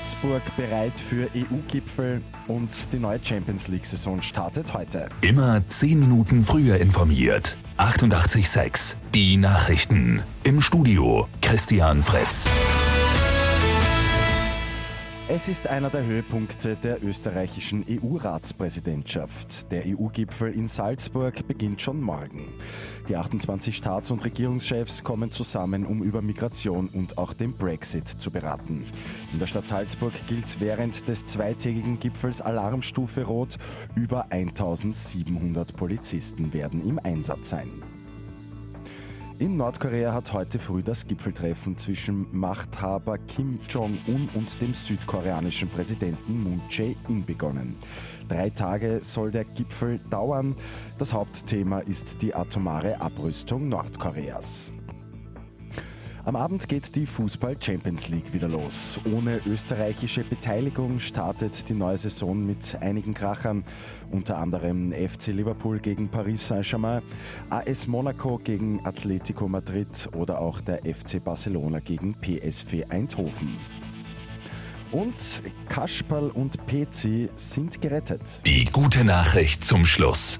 Salzburg bereit für EU-Gipfel und die neue Champions League-Saison startet heute. Immer 10 Minuten früher informiert. 88.6 Die Nachrichten. Im Studio Christian Fritz. Es ist einer der Höhepunkte der österreichischen EU-Ratspräsidentschaft. Der EU-Gipfel in Salzburg beginnt schon morgen. Die 28 Staats- und Regierungschefs kommen zusammen, um über Migration und auch den Brexit zu beraten. In der Stadt Salzburg gilt während des zweitägigen Gipfels Alarmstufe Rot. Über 1700 Polizisten werden im Einsatz sein. In Nordkorea hat heute früh das Gipfeltreffen zwischen Machthaber Kim Jong-un und dem südkoreanischen Präsidenten Moon Jae-in begonnen. Drei Tage soll der Gipfel dauern. Das Hauptthema ist die atomare Abrüstung Nordkoreas. Am Abend geht die Fußball Champions League wieder los. Ohne österreichische Beteiligung startet die neue Saison mit einigen Krachern, unter anderem FC Liverpool gegen Paris Saint-Germain, AS Monaco gegen Atletico Madrid oder auch der FC Barcelona gegen PSV Eindhoven. Und Kasperl und Pezi sind gerettet. Die gute Nachricht zum Schluss.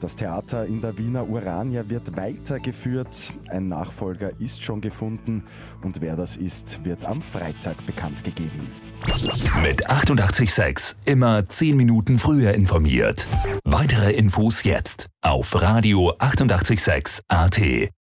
Das Theater in der Wiener Urania wird weitergeführt. Ein Nachfolger ist schon gefunden und wer das ist, wird am Freitag bekannt gegeben. Mit 88.6 immer 10 Minuten früher informiert. Weitere Infos jetzt auf Radio 88.6 AT.